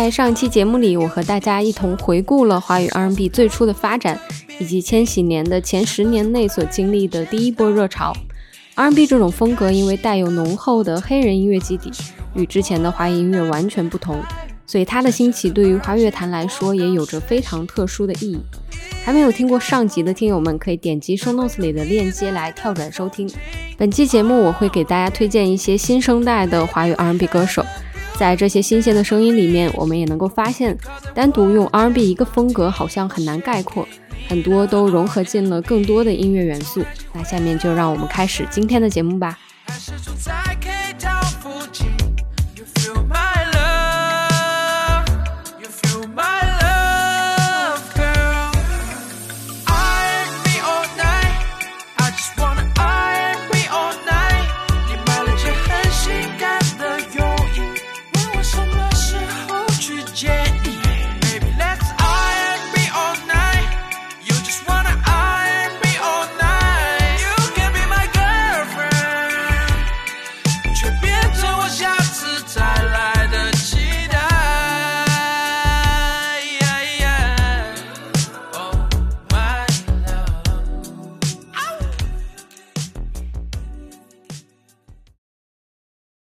在上一期节目里，我和大家一同回顾了华语 R&B 最初的发展，以及千禧年的前十年内所经历的第一波热潮。R&B 这种风格因为带有浓厚的黑人音乐基底，与之前的华语音乐完全不同，所以它的兴起对于华语乐坛来说也有着非常特殊的意义。还没有听过上集的听友们，可以点击 Show Notes 里的链接来跳转收听。本期节目我会给大家推荐一些新生代的华语 R&B 歌手。在这些新鲜的声音里面，我们也能够发现，单独用 R&B 一个风格好像很难概括，很多都融合进了更多的音乐元素。那下面就让我们开始今天的节目吧。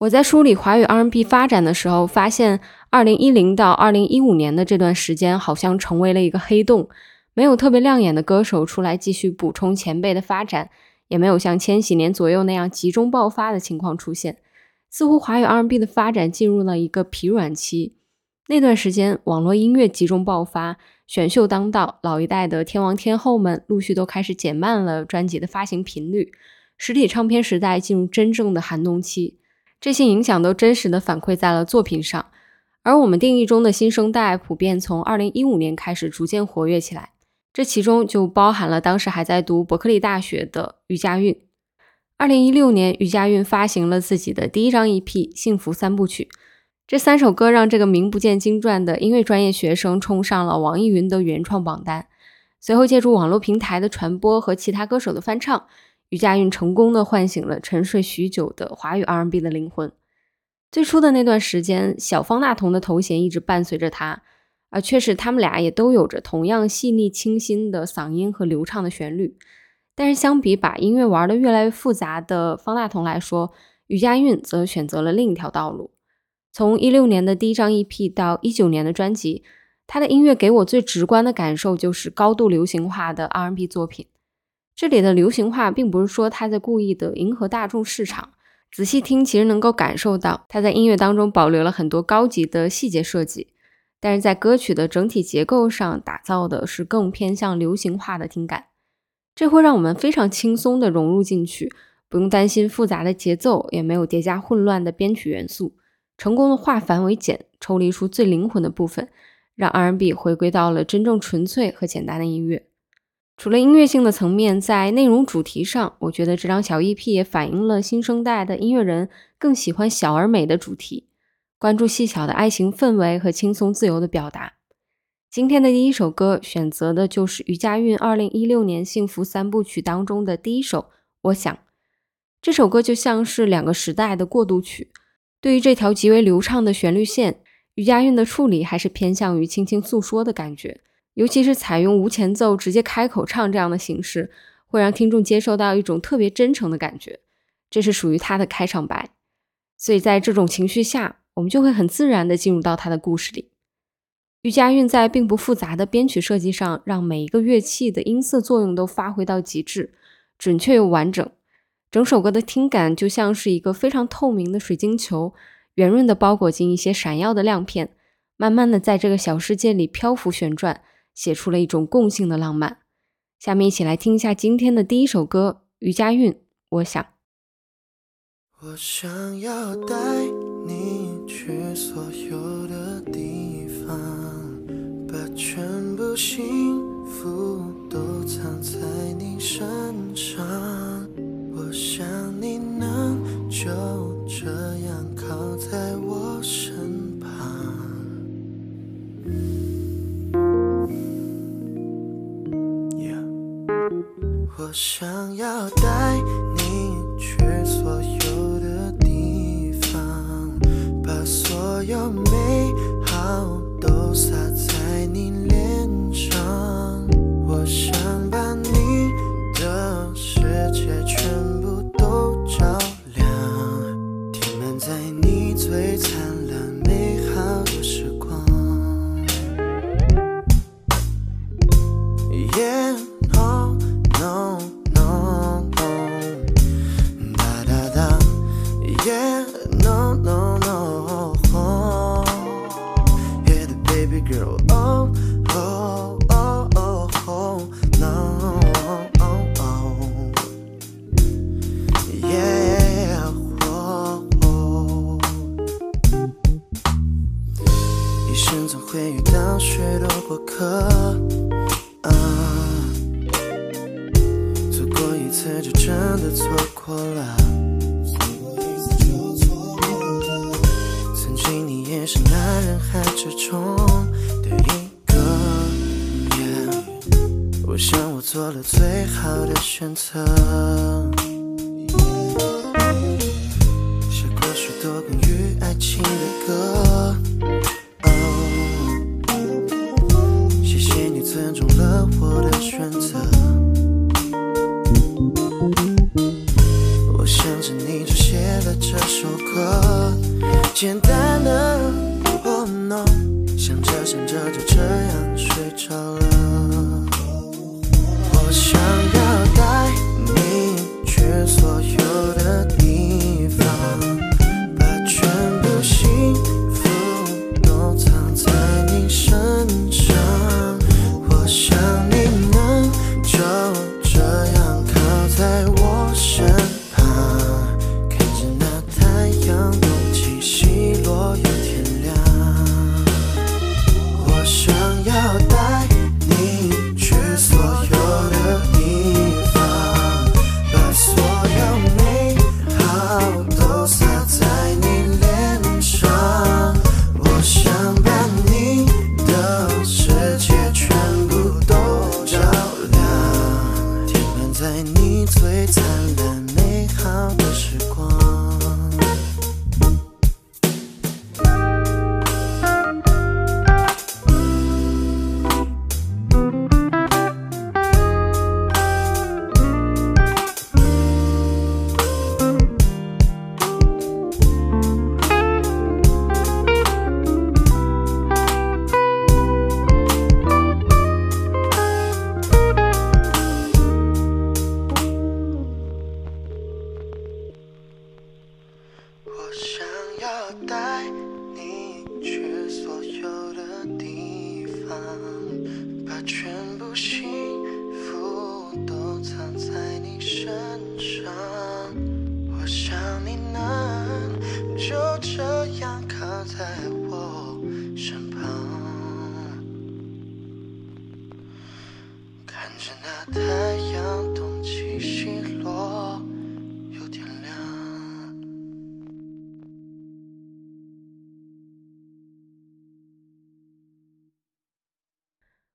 我在梳理华语 R&B 发展的时候，发现2010到2015年的这段时间好像成为了一个黑洞，没有特别亮眼的歌手出来继续补充前辈的发展，也没有像千禧年左右那样集中爆发的情况出现。似乎华语 R&B 的发展进入了一个疲软期。那段时间，网络音乐集中爆发，选秀当道，老一代的天王天后们陆续都开始减慢了专辑的发行频率，实体唱片时代进入真正的寒冬期。这些影响都真实的反馈在了作品上，而我们定义中的新生代普遍从二零一五年开始逐渐活跃起来，这其中就包含了当时还在读伯克利大学的余佳韵。二零一六年，余佳韵发行了自己的第一张 EP《幸福三部曲》，这三首歌让这个名不见经传的音乐专业学生冲上了网易云的原创榜单。随后，借助网络平台的传播和其他歌手的翻唱。余佳运成功的唤醒了沉睡许久的华语 R&B 的灵魂。最初的那段时间，小方大同的头衔一直伴随着他，而确实他们俩也都有着同样细腻清新的嗓音和流畅的旋律。但是相比把音乐玩的越来越复杂的方大同来说，余佳运则选择了另一条道路。从一六年的第一张 EP 到一九年的专辑，他的音乐给我最直观的感受就是高度流行化的 R&B 作品。这里的流行化，并不是说他在故意的迎合大众市场。仔细听，其实能够感受到他在音乐当中保留了很多高级的细节设计，但是在歌曲的整体结构上打造的是更偏向流行化的听感。这会让我们非常轻松地融入进去，不用担心复杂的节奏，也没有叠加混乱的编曲元素，成功的化繁为简，抽离出最灵魂的部分，让 R&B 回归到了真正纯粹和简单的音乐。除了音乐性的层面，在内容主题上，我觉得这张小 EP 也反映了新生代的音乐人更喜欢小而美的主题，关注细小的爱情氛围和轻松自由的表达。今天的第一首歌选择的就是余佳运2016年《幸福三部曲》当中的第一首《我想》。这首歌就像是两个时代的过渡曲，对于这条极为流畅的旋律线，余佳运的处理还是偏向于轻轻诉说的感觉。尤其是采用无前奏直接开口唱这样的形式，会让听众接受到一种特别真诚的感觉，这是属于他的开场白。所以在这种情绪下，我们就会很自然地进入到他的故事里。余佳韵在并不复杂的编曲设计上，让每一个乐器的音色作用都发挥到极致，准确又完整。整首歌的听感就像是一个非常透明的水晶球，圆润的包裹进一些闪耀的亮片，慢慢的在这个小世界里漂浮旋转，写出了一种共性的浪漫。下面一起来听一下今天的第一首歌，余佳运。我想，我想要带你去所有的地方。把全部幸福都藏在你身上，我想你能就这样靠在我身我想要带你去所有的地方，把所有美好都撒在。你脸上，我想把你的世界全部都照亮，填满在你最就真的错过了。曾经你也是那人海之中的一个。我想我做了最好的选择。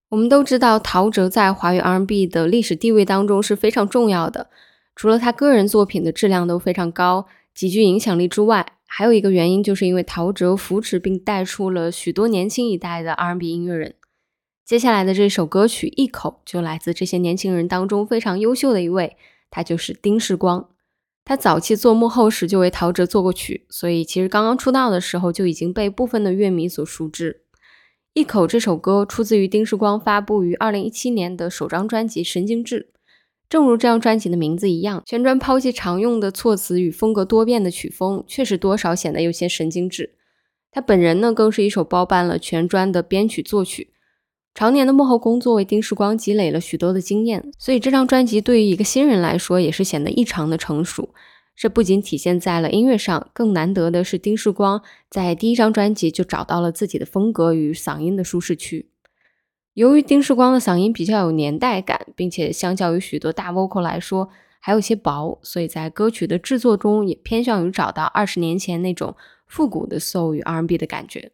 我们都知道，陶喆在华语 R&B 的历史地位当中是非常重要的。除了他个人作品的质量都非常高、极具影响力之外，还有一个原因，就是因为陶喆扶持并带出了许多年轻一代的 R&B 音乐人。接下来的这首歌曲《一口》就来自这些年轻人当中非常优秀的一位，他就是丁世光。他早期做幕后时就为陶喆作过曲，所以其实刚刚出道的时候就已经被部分的乐迷所熟知。一口这首歌出自于丁世光发布于二零一七年的首张专辑《神经质》。正如这张专辑的名字一样，全专抛弃常用的措辞与风格多变的曲风，确实多少显得有些神经质。他本人呢，更是一手包办了全专的编曲作曲。常年的幕后工作为丁世光积累了许多的经验，所以这张专辑对于一个新人来说也是显得异常的成熟。这不仅体现在了音乐上，更难得的是丁世光在第一张专辑就找到了自己的风格与嗓音的舒适区。由于丁世光的嗓音比较有年代感，并且相较于许多大 vocal 来说还有些薄，所以在歌曲的制作中也偏向于找到二十年前那种复古的 soul 与 R&B 的感觉。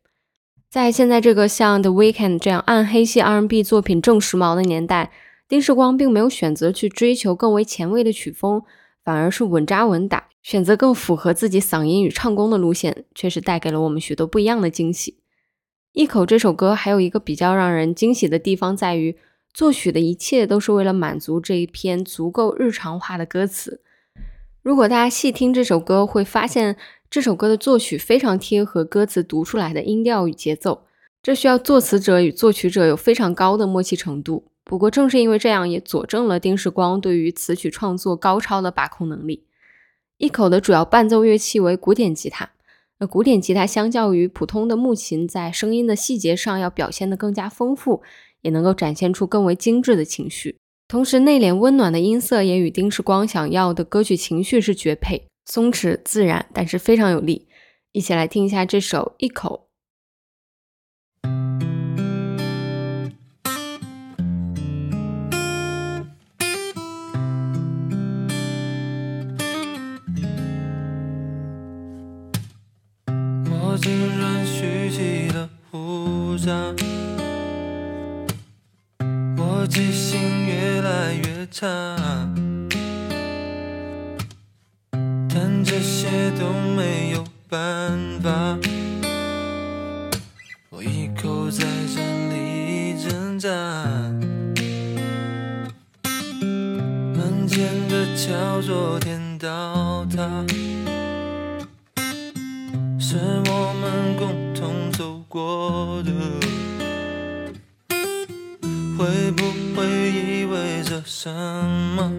在现在这个像 The Weeknd 这样暗黑系 R&B 作品正时髦的年代，丁世光并没有选择去追求更为前卫的曲风，反而是稳扎稳打，选择更符合自己嗓音与唱功的路线，确实带给了我们许多不一样的惊喜。一口这首歌还有一个比较让人惊喜的地方在于，作曲的一切都是为了满足这一篇足够日常化的歌词。如果大家细听这首歌，会发现。这首歌的作曲非常贴合歌词读出来的音调与节奏，这需要作词者与作曲者有非常高的默契程度。不过，正是因为这样，也佐证了丁世光对于词曲创作高超的把控能力。一口的主要伴奏乐器为古典吉他，那古典吉他相较于普通的木琴，在声音的细节上要表现得更加丰富，也能够展现出更为精致的情绪。同时，内敛温暖的音色也与丁世光想要的歌曲情绪是绝配。松弛自然，但是非常有力。一起来听一下这首《一口》。我记性越来越差。但这些都没有办法，我一口在这里挣扎，门前的桥昨天倒塌，走过的，会不会意味着什么，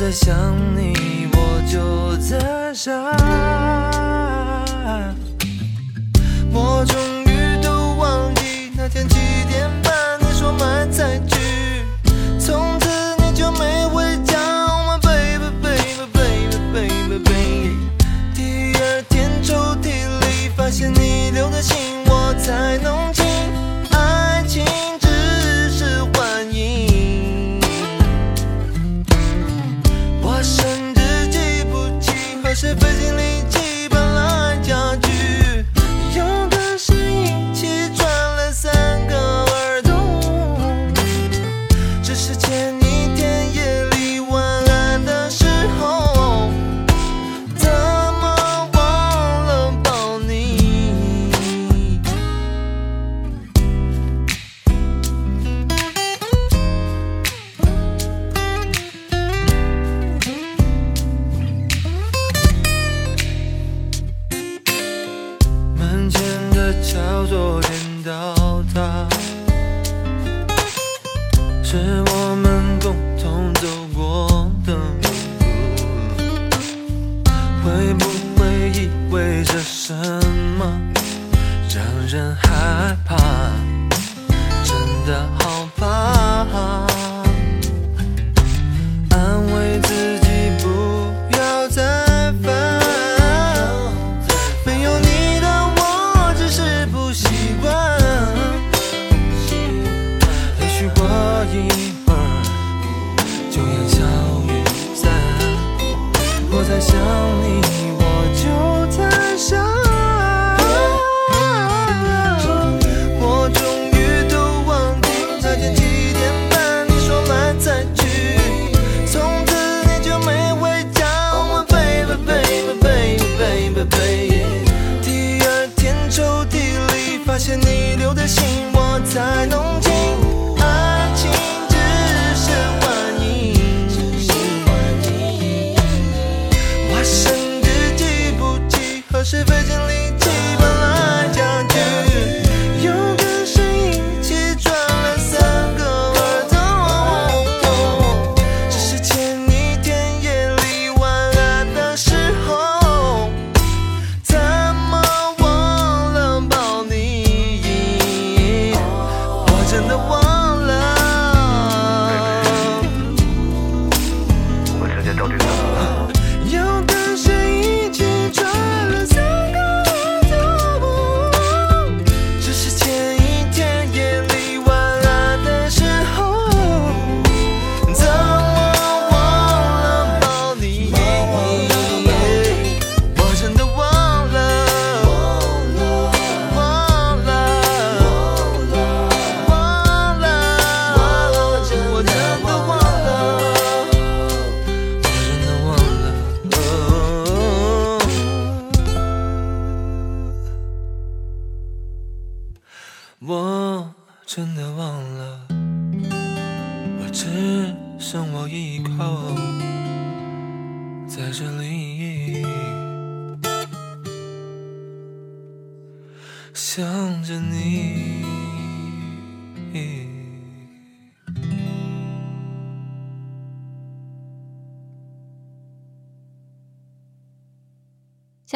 在想你，我就在想。我终于都忘记那天几点半你说买菜去，从此你就没回家。Oh my baby baby baby baby baby，第二天抽屉里发现你留的信，我才弄清。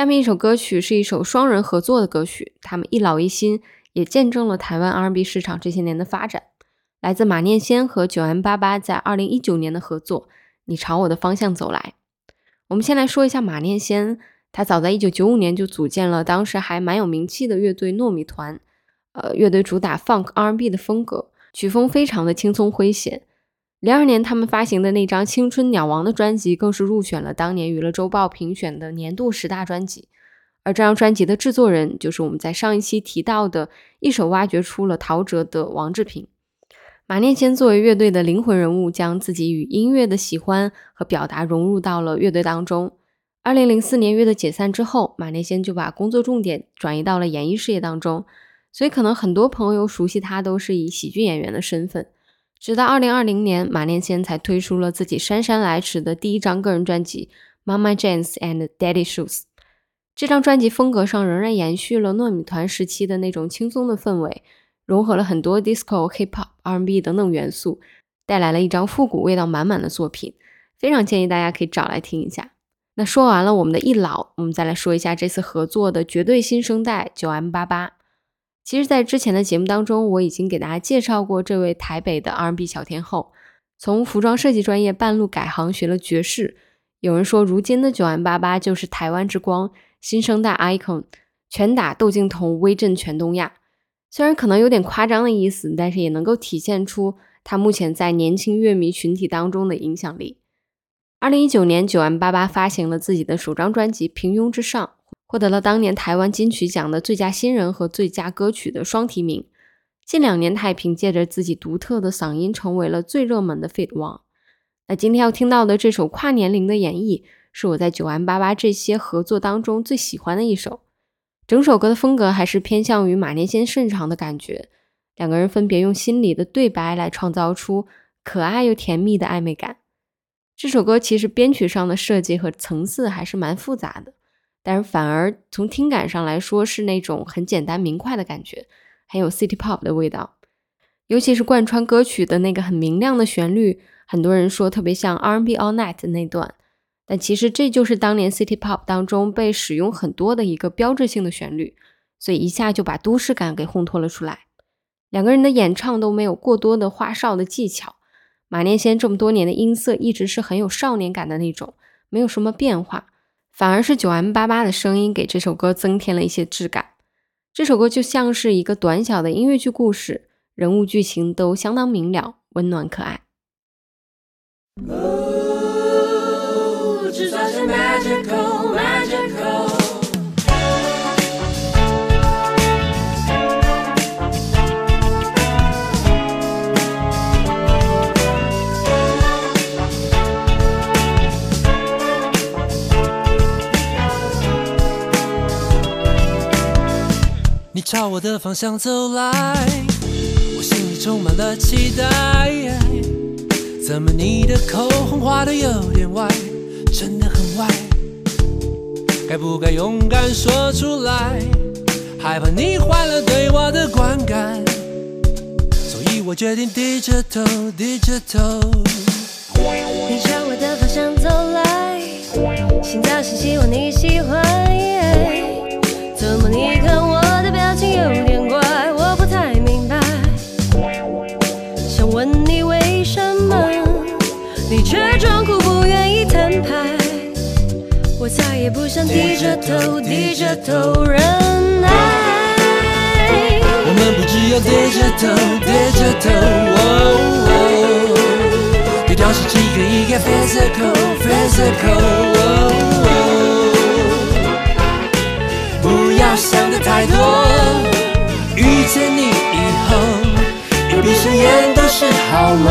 下面一首歌曲是一首双人合作的歌曲，他们一老一新，也见证了台湾 R&B 市场这些年的发展。来自马念先和九 M 八八在二零一九年的合作，《你朝我的方向走来》。我们先来说一下马念先，他早在一九九五年就组建了当时还蛮有名气的乐队糯米团，呃，乐队主打 Funk R&B 的风格，曲风非常的轻松诙谐。零二年，他们发行的那张《青春鸟王》的专辑，更是入选了当年娱乐周报评选的年度十大专辑。而这张专辑的制作人，就是我们在上一期提到的，一手挖掘出了陶喆的王志平。马念先作为乐队的灵魂人物，将自己与音乐的喜欢和表达融入到了乐队当中。二零零四年乐队解散之后，马念先就把工作重点转移到了演艺事业当中，所以可能很多朋友熟悉他都是以喜剧演员的身份。直到二零二零年，马念先才推出了自己姗姗来迟的第一张个人专辑《Mama Jeans and Daddy Shoes》。这张专辑风格上仍然延续了糯米团时期的那种轻松的氛围，融合了很多 disco、hip hop、R&B 等等元素，带来了一张复古味道满满的作品。非常建议大家可以找来听一下。那说完了我们的一老，我们再来说一下这次合作的绝对新生代九 M 八八。其实，在之前的节目当中，我已经给大家介绍过这位台北的 R&B 小天后，从服装设计专业半路改行学了爵士。有人说，如今的九 M 八八就是台湾之光，新生代 icon，拳打窦靖童，威震全东亚。虽然可能有点夸张的意思，但是也能够体现出他目前在年轻乐迷群体当中的影响力。二零一九年，九 M 八八发行了自己的首张专辑《平庸之上》。获得了当年台湾金曲奖的最佳新人和最佳歌曲的双提名。近两年，他也凭借着自己独特的嗓音，成为了最热门的 feat 王。那今天要听到的这首跨年龄的演绎，是我在九 M 八八这些合作当中最喜欢的一首。整首歌的风格还是偏向于马念先擅长的感觉，两个人分别用心里的对白来创造出可爱又甜蜜的暧昧感。这首歌其实编曲上的设计和层次还是蛮复杂的。但是反而从听感上来说是那种很简单明快的感觉，很有 City Pop 的味道，尤其是贯穿歌曲的那个很明亮的旋律，很多人说特别像 R&B All Night 那段，但其实这就是当年 City Pop 当中被使用很多的一个标志性的旋律，所以一下就把都市感给烘托了出来。两个人的演唱都没有过多的花哨的技巧，马念先这么多年的音色一直是很有少年感的那种，没有什么变化。反而是九 M 八八的声音给这首歌增添了一些质感。这首歌就像是一个短小的音乐剧故事，人物剧情都相当明了、温暖可爱。你朝我的方向走来，我心里充满了期待。怎么你的口红画的有点歪，真的很歪？该不该勇敢说出来？害怕你坏了对我的观感，所以我决定低着头，低着头。你朝我的方向走来，心早心希望你喜欢。想低着头，低着头忍耐。我们不只有低着头，低着头。哦哦对调是几个一个 physical physical，哦不要想的太多。遇见你以后，一闭上眼都是好梦。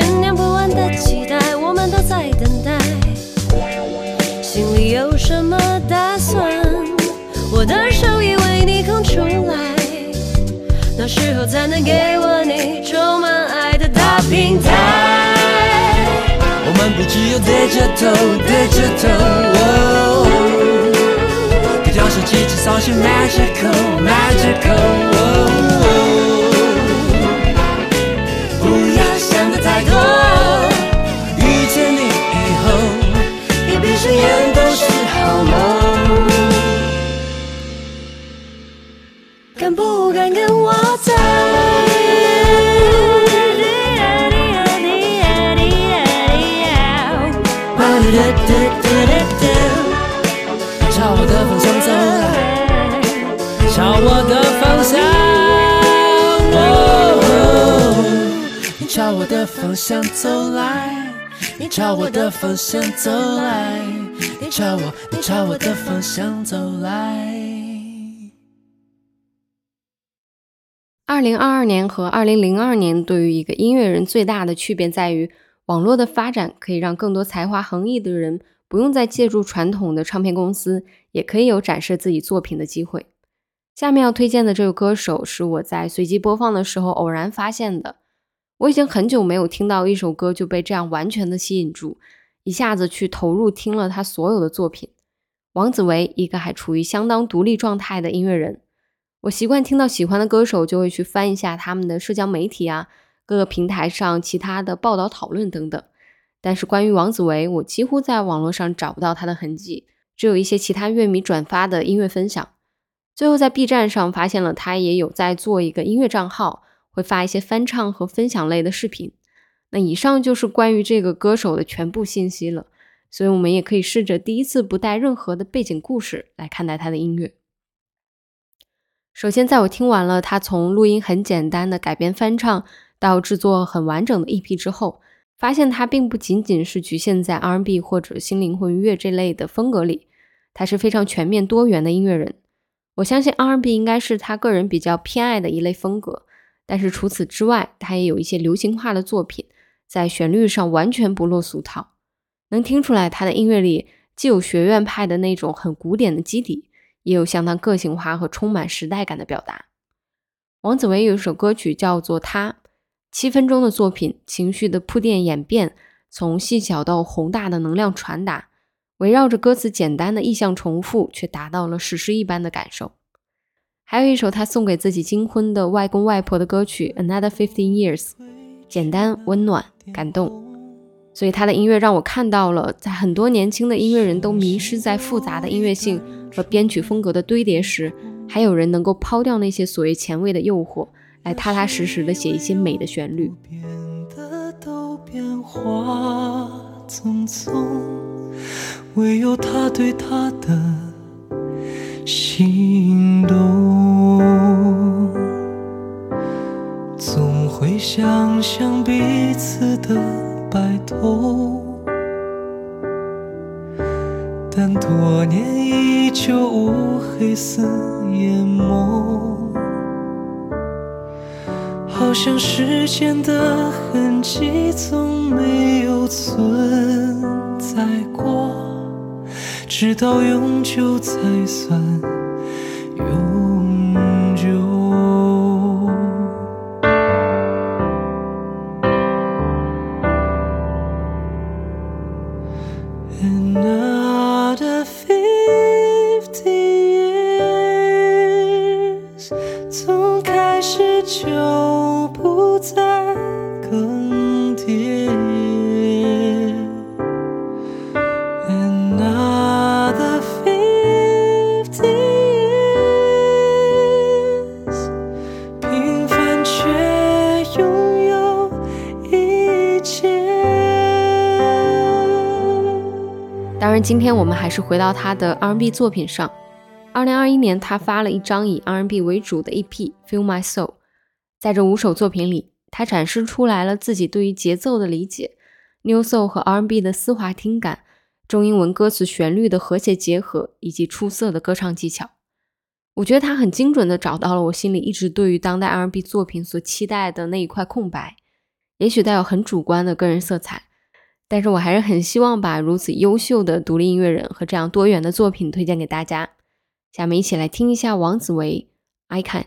等待。心里有什么打算？我的手已为你空出来，那时候才能给我你充满爱的大平台。我们不只有低着头，低着头。哦低调是几只扫兴的方向走来，你朝我的方向走来，你朝我，你朝我的方向走来。二零二二年和二零零二年对于一个音乐人最大的区别在于，网络的发展可以让更多才华横溢的人不用再借助传统的唱片公司，也可以有展示自己作品的机会。下面要推荐的这个歌手是我在随机播放的时候偶然发现的，我已经很久没有听到一首歌就被这样完全的吸引住，一下子去投入听了他所有的作品。王子维，一个还处于相当独立状态的音乐人。我习惯听到喜欢的歌手，就会去翻一下他们的社交媒体啊，各个平台上其他的报道、讨论等等。但是关于王子维，我几乎在网络上找不到他的痕迹，只有一些其他乐迷转发的音乐分享。最后在 B 站上发现了他也有在做一个音乐账号，会发一些翻唱和分享类的视频。那以上就是关于这个歌手的全部信息了，所以我们也可以试着第一次不带任何的背景故事来看待他的音乐。首先，在我听完了他从录音很简单的改编翻唱到制作很完整的 EP 之后，发现他并不仅仅是局限在 R&B 或者新灵魂乐这类的风格里，他是非常全面多元的音乐人。我相信 R&B 应该是他个人比较偏爱的一类风格，但是除此之外，他也有一些流行化的作品，在旋律上完全不落俗套，能听出来他的音乐里既有学院派的那种很古典的基底。也有相当个性化和充满时代感的表达。王子维有一首歌曲叫做《他》，七分钟的作品，情绪的铺垫演变，从细小到宏大的能量传达，围绕着歌词简单的意象重复，却达到了史诗一般的感受。还有一首他送给自己金婚的外公外婆的歌曲《Another Fifteen Years》，简单、温暖、感动。所以他的音乐让我看到了，在很多年轻的音乐人都迷失在复杂的音乐性和编曲风格的堆叠时，还有人能够抛掉那些所谓前卫的诱惑，来踏踏实实的写一些美的旋律。变得都变化匆匆，唯有他对他的心动，总会想象彼此的白头。但多年依旧乌黑似眼眸，好像时间的痕迹从没有存在过，直到永久才算永今天我们还是回到他的 R&B 作品上。二零二一年，他发了一张以 R&B 为主的 EP《Feel My Soul》。在这五首作品里，他展示出来了自己对于节奏的理解、New Soul 和 R&B 的丝滑听感、中英文歌词旋律的和谐结合，以及出色的歌唱技巧。我觉得他很精准地找到了我心里一直对于当代 R&B 作品所期待的那一块空白，也许带有很主观的个人色彩。但是我还是很希望把如此优秀的独立音乐人和这样多元的作品推荐给大家。下面一起来听一下王子维《I Can》。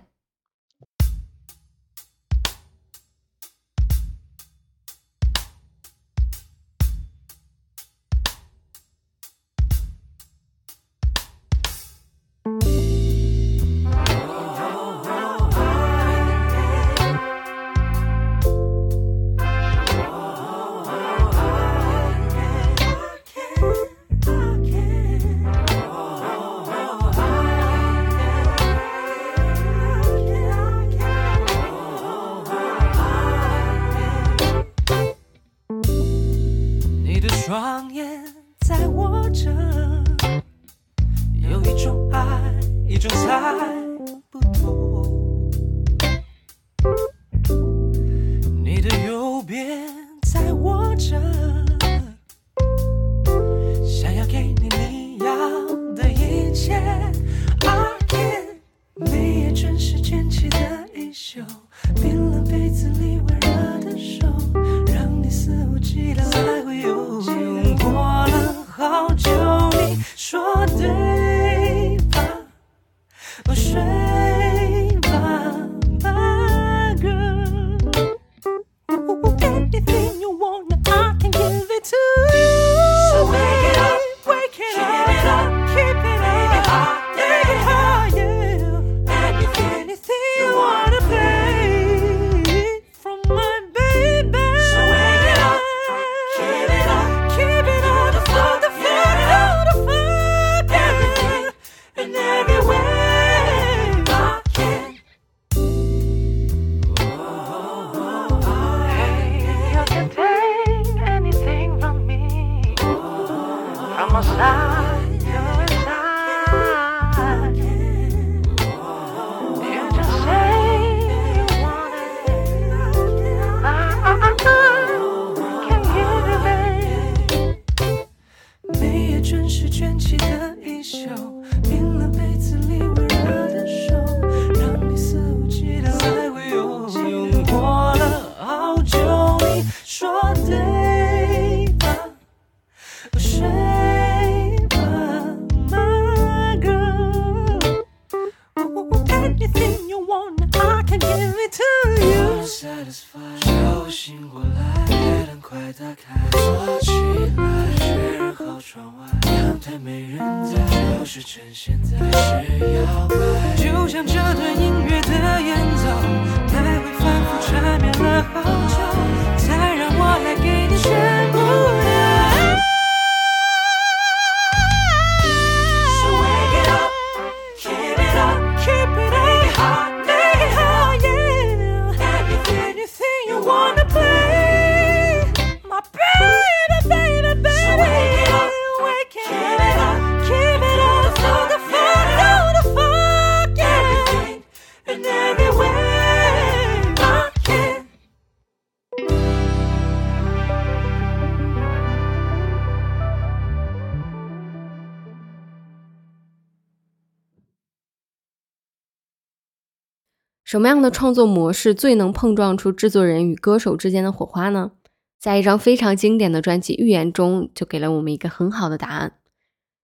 什么样的创作模式最能碰撞出制作人与歌手之间的火花呢？在一张非常经典的专辑《预言》中，就给了我们一个很好的答案。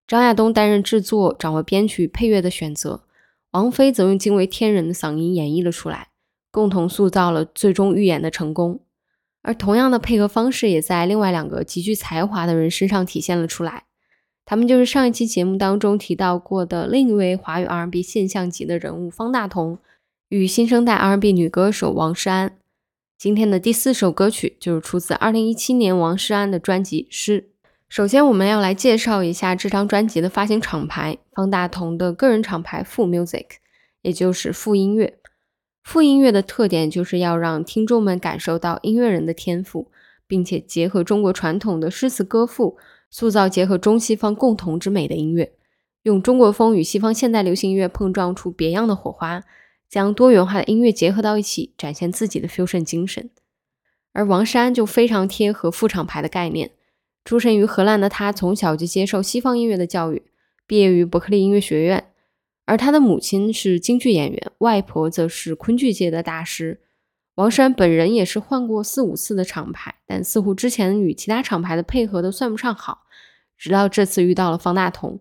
张亚东担任制作，掌握编曲、配乐的选择，王菲则用惊为天人的嗓音演绎了出来，共同塑造了最终《预言》的成功。而同样的配合方式，也在另外两个极具才华的人身上体现了出来。他们就是上一期节目当中提到过的另一位华语 R&B 现象级的人物方大同，与新生代 R&B 女歌手王诗安。今天的第四首歌曲就是出自2017年王诗安的专辑《诗》。首先，我们要来介绍一下这张专辑的发行厂牌——方大同的个人厂牌富 Music，也就是富音乐。富音乐的特点就是要让听众们感受到音乐人的天赋，并且结合中国传统的诗词歌赋，塑造结合中西方共同之美的音乐，用中国风与西方现代流行音乐碰撞出别样的火花。将多元化的音乐结合到一起，展现自己的 fusion 精神。而王珊就非常贴合副厂牌的概念。出生于荷兰的他，从小就接受西方音乐的教育，毕业于伯克利音乐学院。而他的母亲是京剧演员，外婆则是昆剧界的大师。王珊本人也是换过四五次的厂牌，但似乎之前与其他厂牌的配合都算不上好。直到这次遇到了方大同。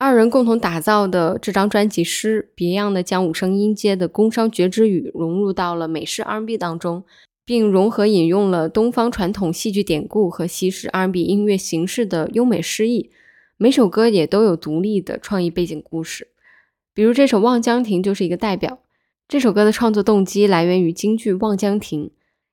二人共同打造的这张专辑《诗》，别样的将五声音阶的宫商角徵羽融入到了美式 R&B 当中，并融合引用了东方传统戏剧典故和西式 R&B 音乐形式的优美诗意。每首歌也都有独立的创意背景故事，比如这首《望江亭》就是一个代表。这首歌的创作动机来源于京剧《望江亭》，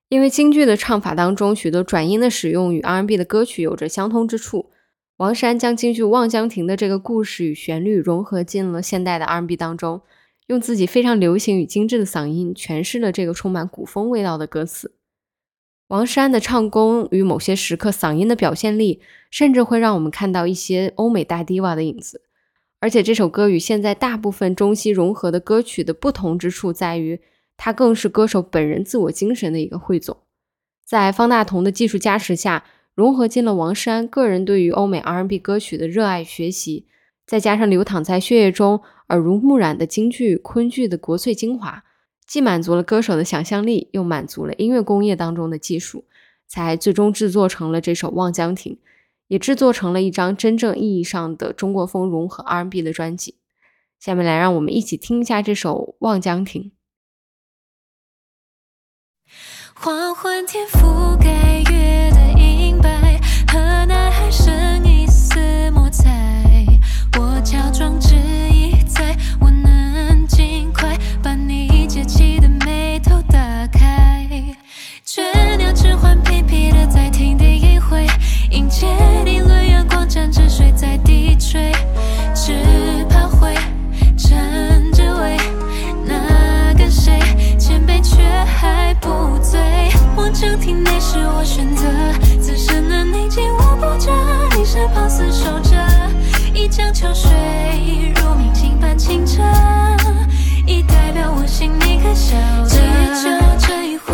因为京剧的唱法当中许多转音的使用与 R&B 的歌曲有着相通之处。王珊将京剧《望江亭》的这个故事与旋律融合进了现代的 R&B 当中，用自己非常流行与精致的嗓音诠释了这个充满古风味道的歌词。王珊的唱功与某些时刻嗓音的表现力，甚至会让我们看到一些欧美大 diva 的影子。而且这首歌与现在大部分中西融合的歌曲的不同之处在于，它更是歌手本人自我精神的一个汇总。在方大同的技术加持下。融合进了王诗安个人对于欧美 R&B 歌曲的热爱学习，再加上流淌在血液中耳濡目染的京剧、昆剧的国粹精华，既满足了歌手的想象力，又满足了音乐工业当中的技术，才最终制作成了这首《望江亭》，也制作成了一张真正意义上的中国风融合 R&B 的专辑。下面来让我们一起听一下这首《望江亭》。黄昏天覆盖月的，和男孩剩一丝莫猜。我假装执意，在我能尽快把你结起的眉头打开。倦鸟只换疲惫的在亭底一回，迎接你轮阳光沾着水在低垂，望江亭内是我选择，此生的宁静我不折，你身旁厮守着，一江秋水如明镜般清澈，已代表我心你可晓得？就这一回，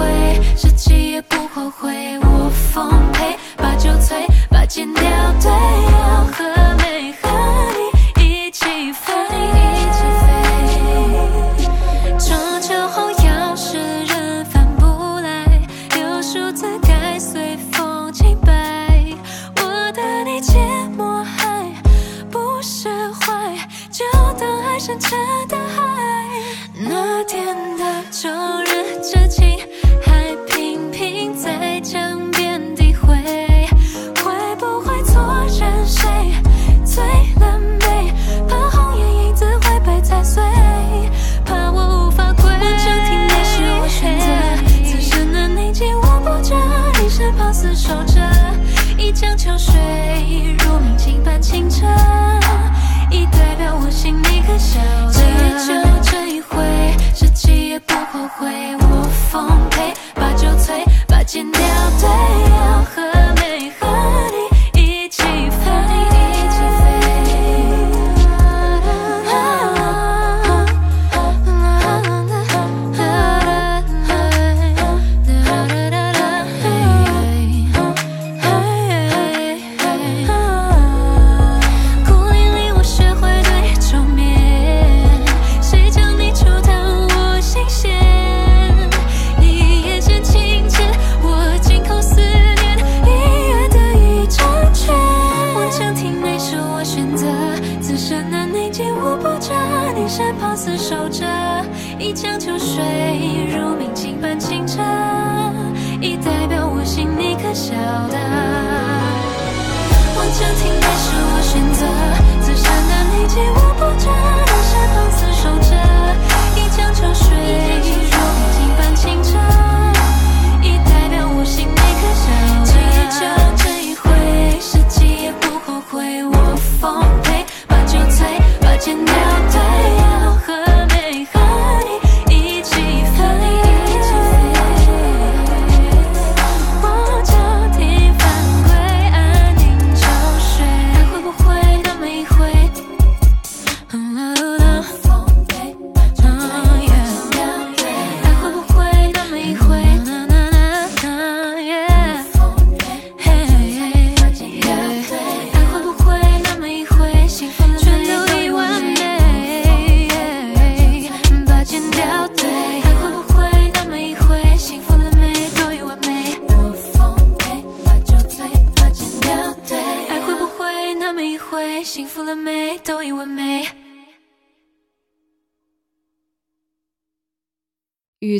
十七也不后悔，我奉陪，把酒醉，把剑掉对，要和美和其我不觉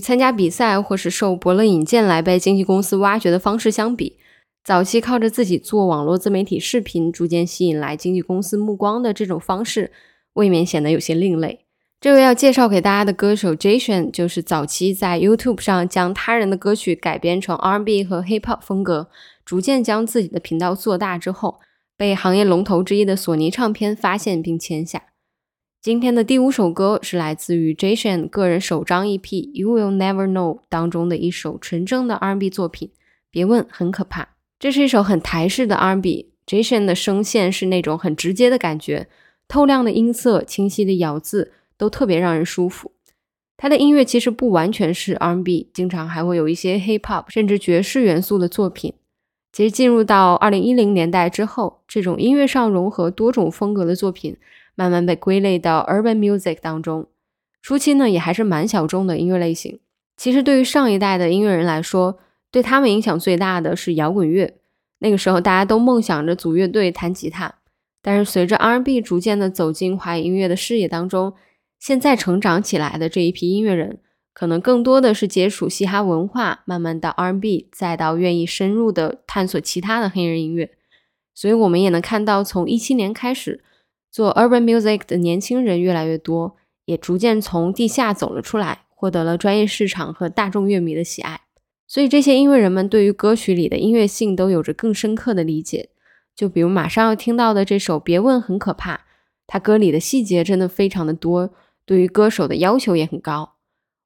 参加比赛或是受伯乐引荐来被经纪公司挖掘的方式相比，早期靠着自己做网络自媒体视频，逐渐吸引来经纪公司目光的这种方式，未免显得有些另类。这位要介绍给大家的歌手 Jason，就是早期在 YouTube 上将他人的歌曲改编成 R&B 和 Hip Hop 风格，逐渐将自己的频道做大之后，被行业龙头之一的索尼唱片发现并签下。今天的第五首歌是来自于 Jason 个人首张 EP《You Will Never Know》当中的一首纯正的 R&B 作品，别问很可怕。这是一首很台式的 R&B，Jason 的声线是那种很直接的感觉，透亮的音色、清晰的咬字都特别让人舒服。他的音乐其实不完全是 R&B，经常还会有一些 Hip Hop 甚至爵士元素的作品。其实进入到二零一零年代之后，这种音乐上融合多种风格的作品。慢慢被归类到 urban music 当中。初期呢，也还是蛮小众的音乐类型。其实对于上一代的音乐人来说，对他们影响最大的是摇滚乐。那个时候，大家都梦想着组乐队弹吉他。但是随着 R&B 逐渐的走进华语音乐的视野当中，现在成长起来的这一批音乐人，可能更多的是接触嘻哈文化，慢慢到 R&B，再到愿意深入的探索其他的黑人音乐。所以我们也能看到，从一七年开始。做 urban music 的年轻人越来越多，也逐渐从地下走了出来，获得了专业市场和大众乐迷的喜爱。所以这些音乐人们对于歌曲里的音乐性都有着更深刻的理解。就比如马上要听到的这首《别问很可怕》，它歌里的细节真的非常的多，对于歌手的要求也很高。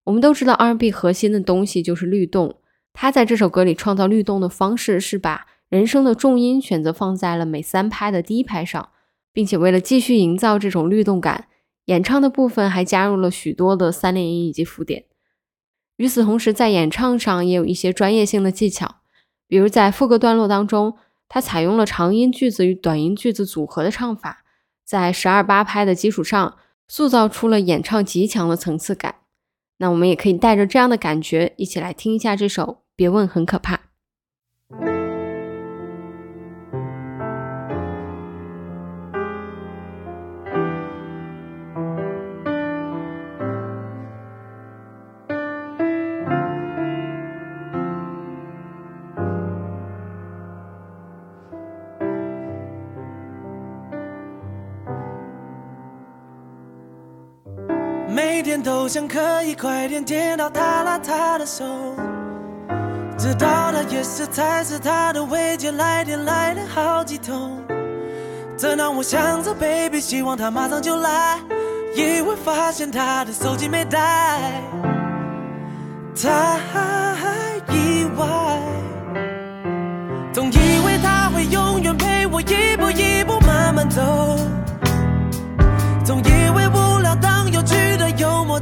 我们都知道 R&B 核心的东西就是律动，他在这首歌里创造律动的方式是把人声的重音选择放在了每三拍的第一拍上。并且为了继续营造这种律动感，演唱的部分还加入了许多的三连音以及附点。与此同时，在演唱上也有一些专业性的技巧，比如在副歌段落当中，它采用了长音句子与短音句子组合的唱法，在十二八拍的基础上，塑造出了演唱极强的层次感。那我们也可以带着这样的感觉，一起来听一下这首《别问很可怕》。每天都想可以快点见到他拉他的手，知道他也是才是他的未接来电来了好几通，这让我想着 baby，希望他马上就来，意外发现他的手机没带，太意外，总以为他会永远陪我一步一步慢慢走。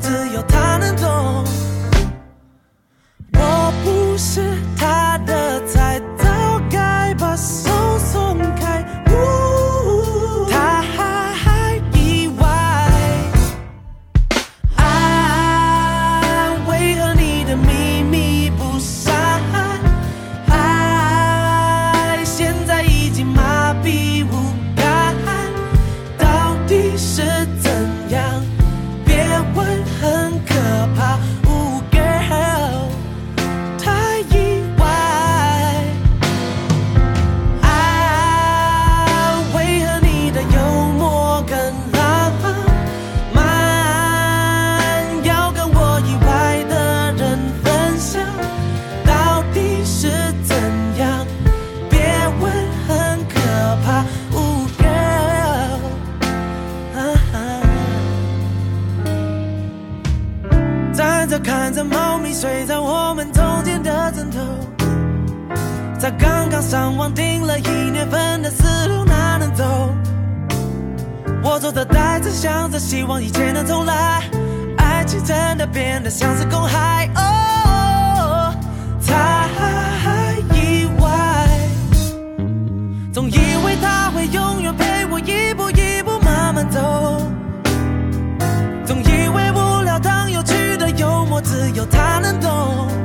只有他睡在我们中间的枕头。在刚刚上网订了一年份的思路，哪能走？我坐着呆着想着，希望一切能重来。爱情真的变得像是公海，哦，太意外。总以为他会永远陪我一步一步慢慢走，只有他能懂。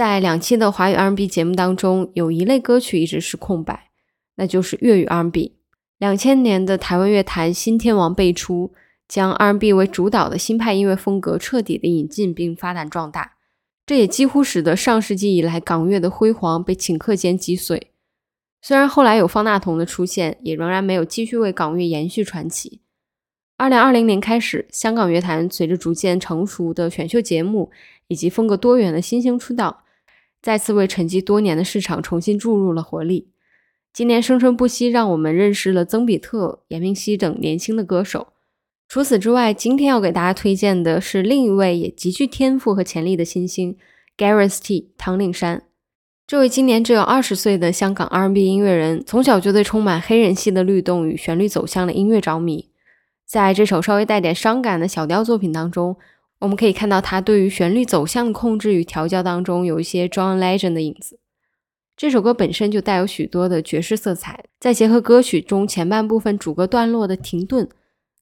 在两期的华语 R&B 节目当中，有一类歌曲一直是空白，那就是粤语 R&B。两千年的台湾乐坛新天王辈出，将 R&B 为主导的新派音乐风格彻底的引进并发展壮大，这也几乎使得上世纪以来港乐的辉煌被顷刻间击碎。虽然后来有方大同的出现，也仍然没有继续为港乐延续传奇。二零二零年开始，香港乐坛随着逐渐成熟的选秀节目以及风格多元的新星出道，再次为沉寂多年的市场重新注入了活力。今年生生不息，让我们认识了曾比特、严明熙等年轻的歌手。除此之外，今天要给大家推荐的是另一位也极具天赋和潜力的新星 Gareth T 唐令山。这位今年只有二十岁的香港 R&B 音乐人，从小就对充满黑人系的律动与旋律走向的音乐着迷。在这首稍微带点伤感的小调作品当中，我们可以看到他对于旋律走向的控制与调教当中有一些 John Legend 的影子。这首歌本身就带有许多的爵士色彩，再结合歌曲中前半部分主歌段落的停顿，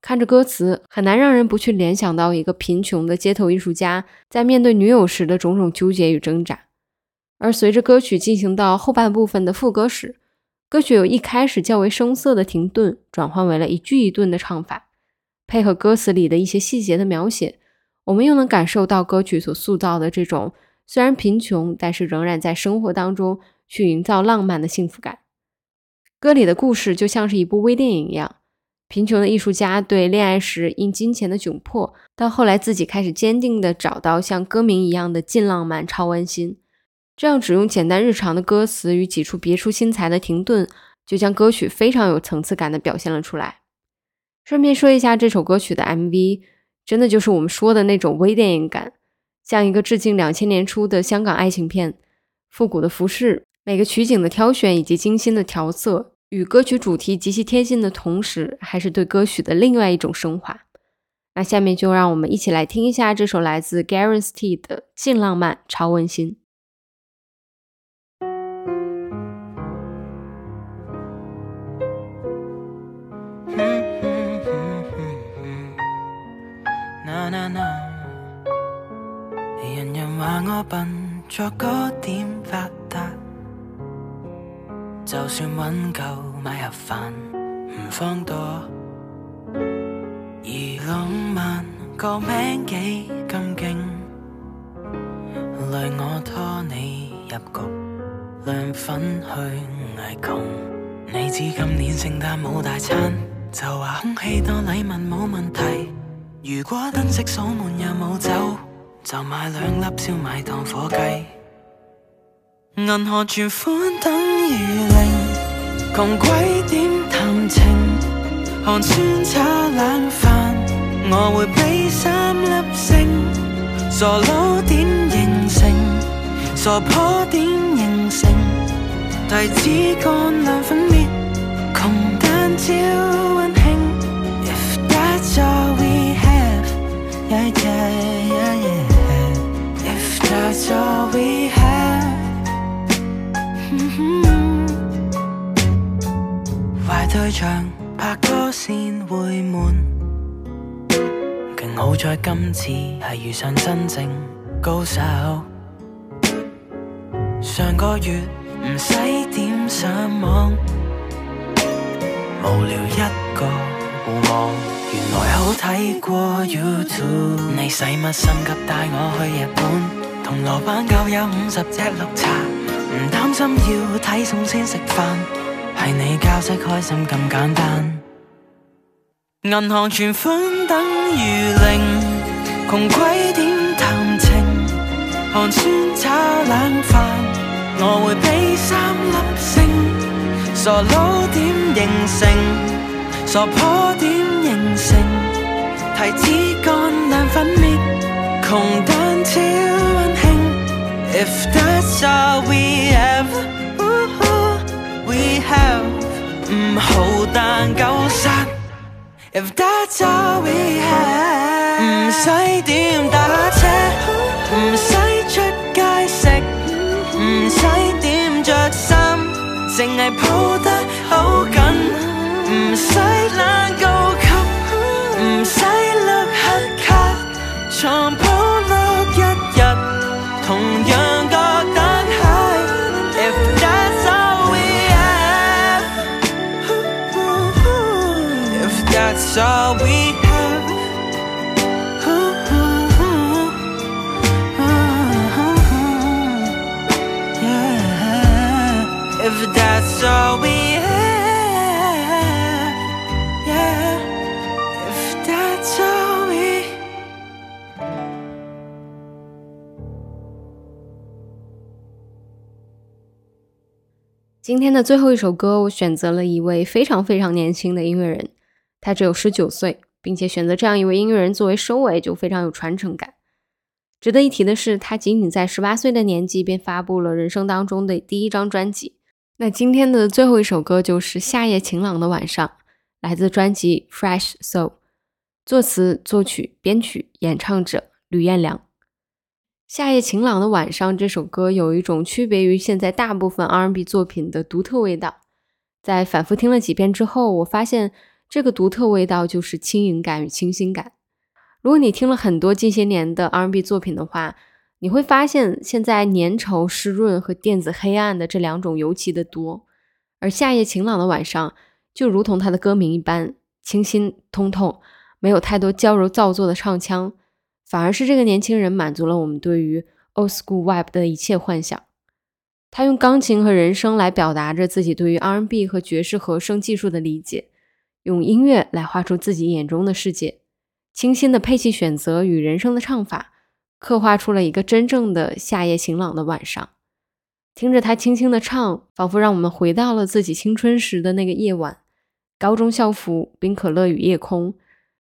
看着歌词，很难让人不去联想到一个贫穷的街头艺术家在面对女友时的种种纠结与挣扎。而随着歌曲进行到后半部分的副歌时，歌曲由一开始较为生涩的停顿，转换为了一句一顿的唱法，配合歌词里的一些细节的描写，我们又能感受到歌曲所塑造的这种虽然贫穷，但是仍然在生活当中去营造浪漫的幸福感。歌里的故事就像是一部微电影一样，贫穷的艺术家对恋爱时因金钱的窘迫，到后来自己开始坚定地找到像歌名一样的近浪漫、超温馨。这样只用简单日常的歌词与几处别出心裁的停顿，就将歌曲非常有层次感地表现了出来。顺便说一下，这首歌曲的 MV 真的就是我们说的那种微电影感，像一个致敬两千年初的香港爱情片。复古的服饰、每个取景的挑选以及精心的调色，与歌曲主题极其贴心的同时，还是对歌曲的另外一种升华。那下面就让我们一起来听一下这首来自 Garance T 的近浪漫超温馨。我笨，作嗰點發達，就算揾夠買盒飯唔放多，而浪漫個名幾咁勁，累我拖你入局，亮粉去捱窮，你知今年聖誕冇大餐，就話空氣多禮物冇問題。如果燈飾鎖門又冇走，就買兩粒燒賣當火雞。銀行存款等於零，窮鬼點談情？寒酸炒冷飯，我會俾三粒星。傻佬點形成？傻婆點形成？提子乾兩粉滅，窮蛋超溫馨。If that's all we have, yeah yeah yeah yeah. If that's all we have. 壞對象拍拖先會悶，勁好在今次係遇上真正高手。上個月唔使點上網，無聊一個互望，原來好睇過 YouTube。你使乜心急帶我去日本？銅鑼灣夠有五十隻綠茶，唔擔心要睇餸先食飯，係你教識開心咁簡單。銀行存款等於零，窮鬼點談情？寒酸炒冷飯，我會俾三粒星。傻佬點形成？傻婆點形成？提子乾兩粉滅，窮蛋超溫馨。If that's all we have, we have 唔好蛋狗殺。If that's all we have，唔使點打車，唔使出街食，唔使點着衫，淨係抱得，使懒高级，唔使碌黑卡，床铺碌一日，同样觉得 high。If that's all we have。If that's all we 今天的最后一首歌，我选择了一位非常非常年轻的音乐人，他只有十九岁，并且选择这样一位音乐人作为收尾，就非常有传承感。值得一提的是，他仅仅在十八岁的年纪便发布了人生当中的第一张专辑。那今天的最后一首歌就是《夏夜晴朗的晚上》，来自专辑《Fresh Soul》，作词、作曲、编曲、演唱者吕彦良。夏夜晴朗的晚上这首歌有一种区别于现在大部分 R&B 作品的独特味道。在反复听了几遍之后，我发现这个独特味道就是轻盈感与清新感。如果你听了很多近些年的 R&B 作品的话，你会发现现在粘稠、湿润和电子黑暗的这两种尤其的多。而夏夜晴朗的晚上，就如同它的歌名一般，清新通透，没有太多娇柔造作的唱腔。反而是这个年轻人满足了我们对于 old school vibe 的一切幻想。他用钢琴和人声来表达着自己对于 R&B 和爵士和声技术的理解，用音乐来画出自己眼中的世界。清新的配器选择与人声的唱法，刻画出了一个真正的夏夜晴朗的晚上。听着他轻轻的唱，仿佛让我们回到了自己青春时的那个夜晚。高中校服、冰可乐与夜空，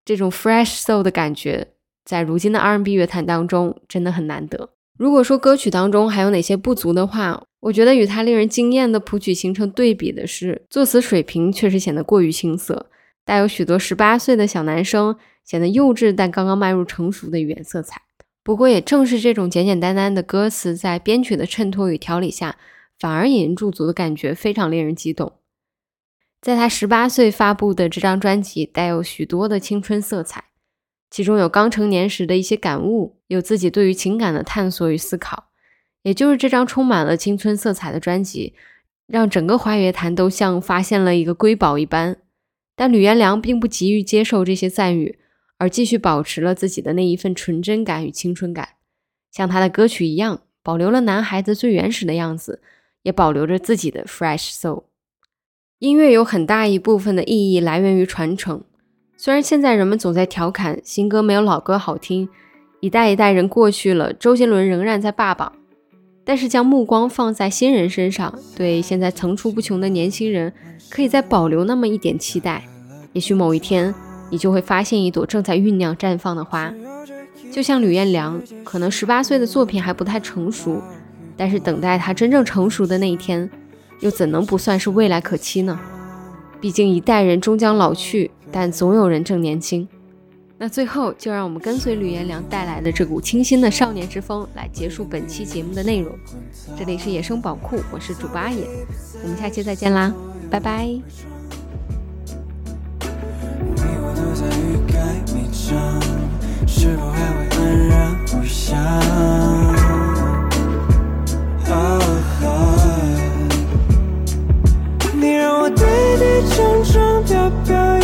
这种 fresh soul 的感觉。在如今的 R&B 乐坛当中，真的很难得。如果说歌曲当中还有哪些不足的话，我觉得与他令人惊艳的谱曲形成对比的是，作词水平确实显得过于青涩，带有许多十八岁的小男生显得幼稚但刚刚迈入成熟的语言色彩。不过，也正是这种简简单单的歌词，在编曲的衬托与调理下，反而引人驻足的感觉非常令人激动。在他十八岁发布的这张专辑，带有许多的青春色彩。其中有刚成年时的一些感悟，有自己对于情感的探索与思考，也就是这张充满了青春色彩的专辑，让整个华语乐坛都像发现了一个瑰宝一般。但吕元良并不急于接受这些赞誉，而继续保持了自己的那一份纯真感与青春感，像他的歌曲一样，保留了男孩子最原始的样子，也保留着自己的 fresh soul。音乐有很大一部分的意义来源于传承。虽然现在人们总在调侃新歌没有老歌好听，一代一代人过去了，周杰伦仍然在霸榜。但是将目光放在新人身上，对现在层出不穷的年轻人，可以再保留那么一点期待。也许某一天，你就会发现一朵正在酝酿绽放的花。就像吕彦良，可能十八岁的作品还不太成熟，但是等待他真正成熟的那一天，又怎能不算是未来可期呢？毕竟一代人终将老去，但总有人正年轻。那最后，就让我们跟随吕彦良带来的这股清新的少年之风，来结束本期节目的内容。这里是野生宝库，我是主播阿野，我们下期再见啦，拜拜。你我都在欲盖弥彰，是否还会安然无恙？啊你让我跌跌撞撞，飘飘